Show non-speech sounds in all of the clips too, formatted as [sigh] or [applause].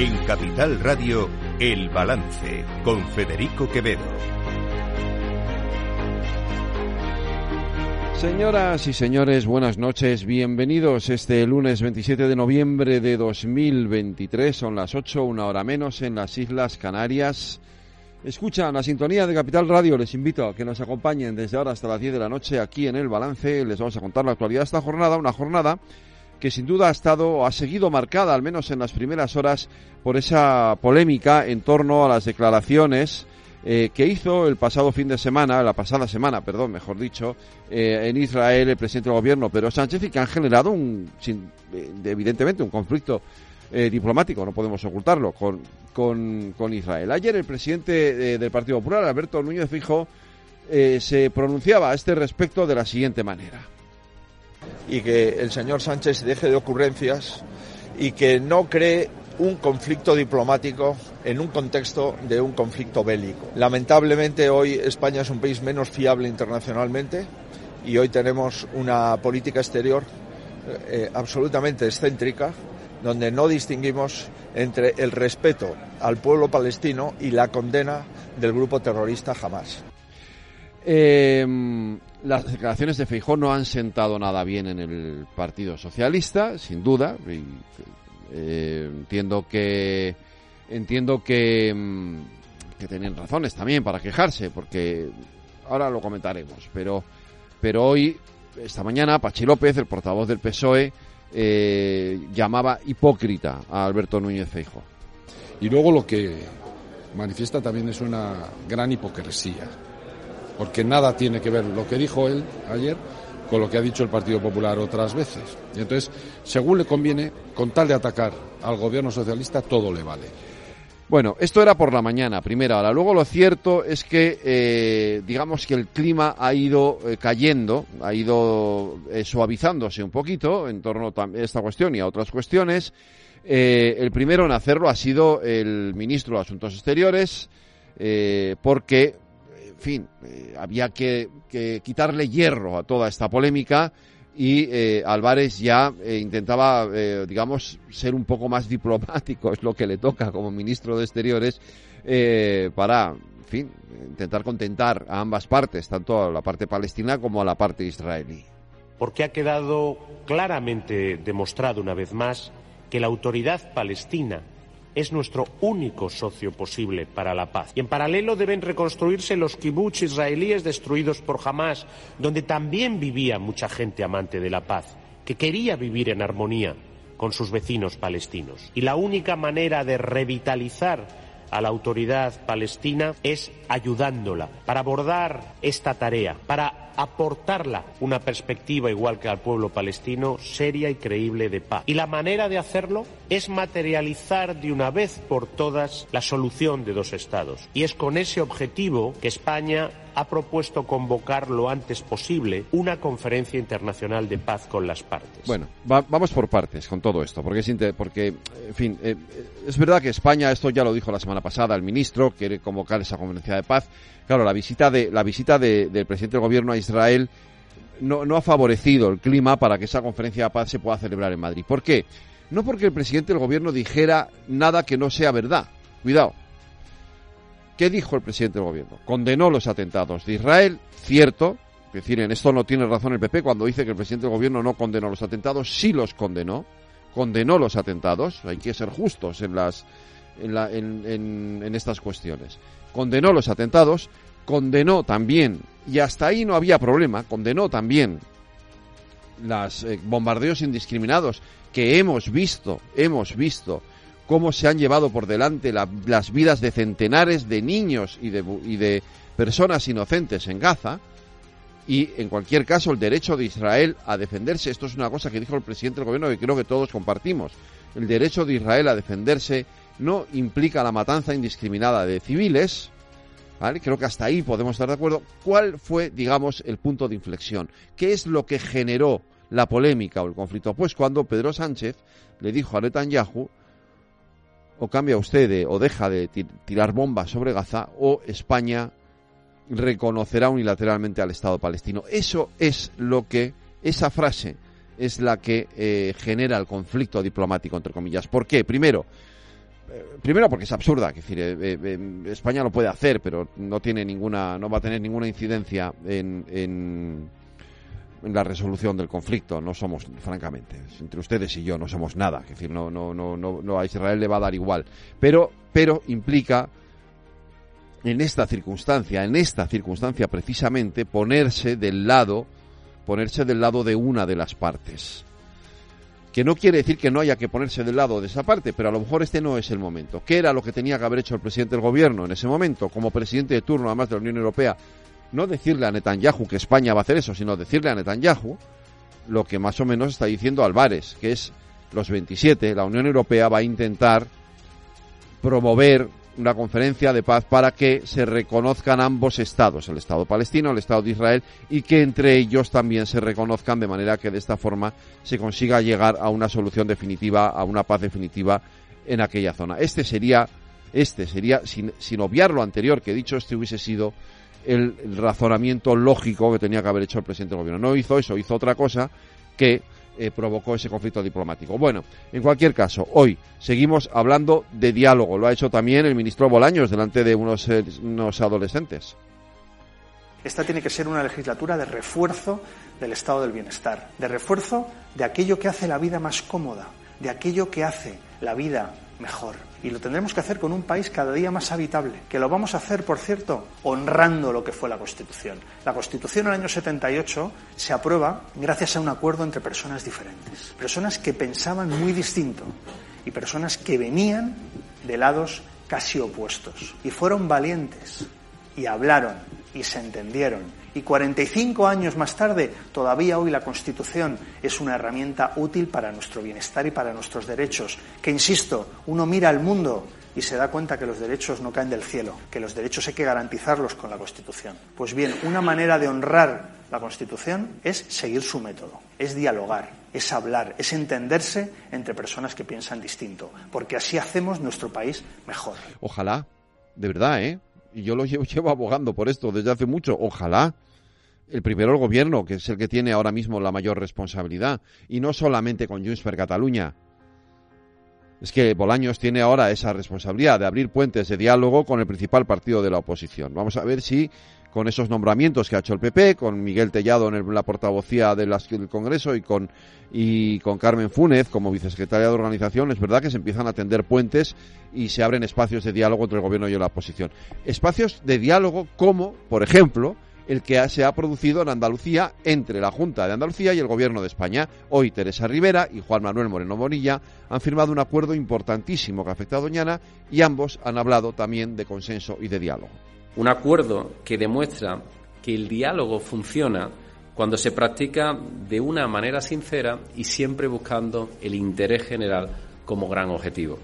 En Capital Radio, El Balance, con Federico Quevedo. Señoras y señores, buenas noches. Bienvenidos este lunes 27 de noviembre de 2023. Son las 8, una hora menos en las Islas Canarias. Escuchan la sintonía de Capital Radio. Les invito a que nos acompañen desde ahora hasta las 10 de la noche aquí en El Balance. Les vamos a contar la actualidad de esta jornada. Una jornada que sin duda ha estado, ha seguido marcada, al menos en las primeras horas, por esa polémica en torno a las declaraciones eh, que hizo el pasado fin de semana, la pasada semana, perdón, mejor dicho, eh, en Israel el presidente del gobierno Pedro Sánchez y que han generado un, eh, evidentemente, un conflicto diplomático, no podemos ocultarlo, con, con, Israel. Ayer el presidente del Partido Popular, Alberto Núñez Fijo, se pronunciaba a este respecto de la siguiente manera. Y que el señor Sánchez deje de ocurrencias y que no cree un conflicto diplomático en un contexto de un conflicto bélico. Lamentablemente hoy España es un país menos fiable internacionalmente y hoy tenemos una política exterior eh, absolutamente excéntrica donde no distinguimos entre el respeto al pueblo palestino y la condena del grupo terrorista Hamas. Em, las declaraciones de Feijó no han sentado nada bien en el Partido Socialista, sin duda. Eh, entiendo que entiendo que, mm, que tienen razones también para quejarse, porque ahora lo comentaremos, pero, pero hoy, esta mañana, Pachi López, el portavoz del PSOE, eh, llamaba hipócrita a Alberto Núñez Feijo. Y luego lo que manifiesta también es una gran hipocresía, porque nada tiene que ver lo que dijo él ayer con lo que ha dicho el Partido Popular otras veces. Y entonces, según le conviene, con tal de atacar al gobierno socialista, todo le vale. Bueno, esto era por la mañana, primera hora. Luego lo cierto es que, eh, digamos que el clima ha ido eh, cayendo, ha ido eh, suavizándose un poquito en torno a esta cuestión y a otras cuestiones. el primero en hacerlo ha sido el ministro de Asuntos Exteriores, porque fin, eh, había que, quitarle hierro a toda esta polémica y eh, Álvarez ya eh, intentaba, digamos, ser un poco más [laughs] diplomático, es lo que le toca como ministro de Exteriores, para, en fin, intentar contentar a ambas partes, tanto a la parte palestina como a la parte israelí. Porque ha quedado claramente demostrado una vez más que la autoridad palestina es nuestro único socio posible para la paz. Y en paralelo deben reconstruirse los kibbutz israelíes destruidos por Hamas, donde también vivía mucha gente amante de la paz, que quería vivir en armonía con sus vecinos palestinos. Y la única manera de revitalizar a la autoridad palestina es ayudándola para abordar esta tarea, para aportarla una perspectiva igual que al pueblo palestino seria y creíble de paz. Y la manera de hacerlo es materializar de una vez por todas la solución de dos estados. Y es con ese objetivo que España ha propuesto convocar lo antes posible una conferencia internacional de paz con las partes. Bueno, vamos por partes con todo esto, porque, es porque en fin, eh, es verdad que España, esto ya lo dijo la semana pasada el ministro, quiere convocar esa conferencia de paz. Claro, la visita de la visita del presidente del gobierno a Israel no ha favorecido el clima para que esa conferencia de paz se pueda celebrar en Madrid. ¿Por qué? No porque el presidente del gobierno dijera nada que no sea verdad. Cuidado. ¿Qué dijo el presidente del gobierno? Condenó los atentados de Israel, cierto. Es decir, en esto no tiene razón el PP cuando dice que el presidente del gobierno no condenó los atentados, sí los condenó. Condenó los atentados. Hay que ser justos en las en, estas cuestiones. Condenó los atentados, condenó también, y hasta ahí no había problema, condenó también los eh, bombardeos indiscriminados que hemos visto, hemos visto cómo se han llevado por delante las vidas de centenares de niños y de, personas inocentes en Gaza, y en cualquier caso el derecho de Israel a defenderse, esto es una cosa que dijo el presidente del gobierno que creo que todos compartimos, el derecho de Israel a defenderse no implica la matanza indiscriminada de civiles, Creo que hasta ahí podemos estar de acuerdo. ¿Cuál fue, digamos, el punto de inflexión? ¿Qué es lo que generó la polémica o el conflicto? Pues cuando Pedro Sánchez le dijo a Netanyahu, o cambia usted o deja de tirar bombas sobre Gaza, o España reconocerá unilateralmente al Estado palestino. Eso es lo que, esa frase es la que eh, genera el conflicto diplomático, entre comillas. ¿Por qué? Primero, primero porque es absurda, es decir, España lo puede hacer, pero no tiene ninguna, no va a tener ninguna incidencia en, en, en, la resolución del conflicto. No somos, francamente, entre ustedes y yo no somos nada, es decir, no, no, no, no, a Israel le va a dar igual, pero, pero implica en esta circunstancia, en esta circunstancia precisamente, ponerse del lado, ponerse del lado de una de las partes. Que no quiere decir que no haya que ponerse del lado de esa parte, pero a lo mejor este no es el momento. ¿Qué era lo que tenía que haber hecho el presidente del gobierno en ese momento, como presidente de turno, además de la Unión Europea? No decirle a Netanyahu que España va a hacer eso, sino decirle a Netanyahu lo que más o menos está diciendo Álvarez, que es los 27, la Unión Europea va a intentar promover una conferencia de paz para que se reconozcan ambos estados, el Estado palestino, el Estado de Israel, y que entre ellos también se reconozcan de manera que de esta forma se consiga llegar a una solución definitiva, a una paz definitiva en aquella zona. Este sería, este sería, sin, sin obviar lo anterior que he dicho, este hubiese sido el razonamiento lógico que tenía que haber hecho el presidente del gobierno. No hizo eso, hizo otra cosa que eh, provocó ese conflicto diplomático. Bueno, en cualquier caso, hoy seguimos hablando de diálogo. Lo ha hecho también el ministro Bolaños delante de unos, eh, unos adolescentes. Esta tiene que ser una legislatura de refuerzo del estado del bienestar, de refuerzo de aquello que hace la vida más cómoda, de aquello que hace la vida mejor. Y lo tendremos que hacer con un país cada día más habitable, que lo vamos a hacer, por cierto, honrando lo que fue la Constitución. La Constitución en el año 78 se aprueba gracias a un acuerdo entre personas diferentes, personas que pensaban muy distinto y personas que venían de lados casi opuestos. Y fueron valientes y hablaron y se entendieron y 45 años más tarde, todavía hoy la Constitución es una herramienta útil para nuestro bienestar y para nuestros derechos. Que, insisto, uno mira al mundo y se da cuenta que los derechos no caen del cielo, que los derechos hay que garantizarlos con la Constitución. Pues bien, una manera de honrar la Constitución es seguir su método, es dialogar, es hablar, es entenderse entre personas que piensan distinto, porque así hacemos nuestro país mejor. Ojalá, de verdad, ¿eh? Y yo lo [laughs] llevo, abogando por esto desde hace mucho, ojalá el primero el gobierno, que es el que tiene ahora mismo la mayor responsabilidad, y no solamente con Junts per Cataluña. Es que Bolaños tiene ahora esa responsabilidad de abrir puentes de diálogo con el principal partido de la oposición. Vamos a ver si con esos nombramientos que ha hecho el PP, con Miguel Tellado en la portavocía del Congreso y con, y con Carmen Fúnez como vicesecretaria de organización, es verdad que se empiezan a tender puentes y se abren espacios de diálogo entre el gobierno y la oposición. Espacios de diálogo como, por ejemplo, el que se ha producido en Andalucía entre la Junta de Andalucía y el Gobierno de España. Hoy Teresa Rivera y Juan Manuel Moreno Morilla han firmado un acuerdo importantísimo que afecta a Doñana y ambos han hablado también de consenso y de diálogo. Un acuerdo que demuestra que el diálogo funciona cuando se practica de una manera sincera y siempre buscando el interés general como gran objetivo.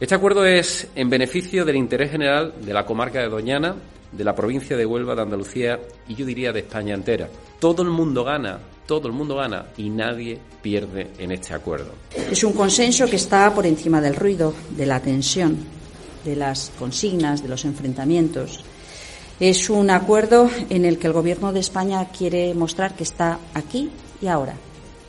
Este acuerdo es en beneficio del interés general de la comarca de Doñana, de la provincia de Huelva, de Andalucía y yo diría de España entera. Todo el mundo gana, todo el mundo gana y nadie pierde en este acuerdo. Es un consenso que está por encima del ruido, de la tensión, de las consignas, de los enfrentamientos es un acuerdo en el que el Gobierno de España quiere mostrar que está aquí y ahora,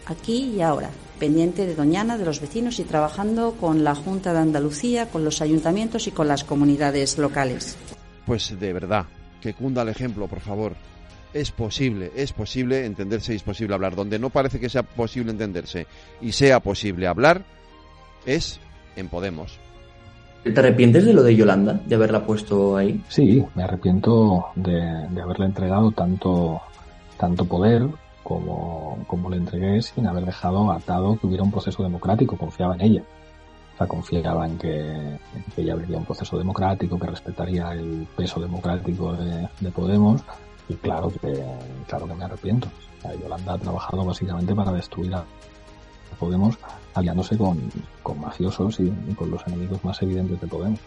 aquí y ahora, pendiente de Doñana, de los vecinos y trabajando con la Junta de Andalucía, con los ayuntamientos y con las comunidades locales. Pues de verdad, que cunda el ejemplo, por favor. Es posible, es posible entenderse y es posible hablar. Donde no parece que sea posible entenderse y sea posible hablar, es en Podemos. ¿Te arrepientes de lo de Yolanda, de haberla puesto ahí? Sí, me arrepiento de, haberle entregado tanto, tanto poder como, como le entregué sin haber dejado atado que hubiera un proceso democrático. Confiaba en ella. O sea, confiaba en que, ella abriría un proceso democrático, que respetaría el peso democrático de, Podemos. Y claro que, claro que me arrepiento. Yolanda ha trabajado básicamente para destruir a Podemos aliándose con, con mafiosos y, con los enemigos más evidentes de Podemos.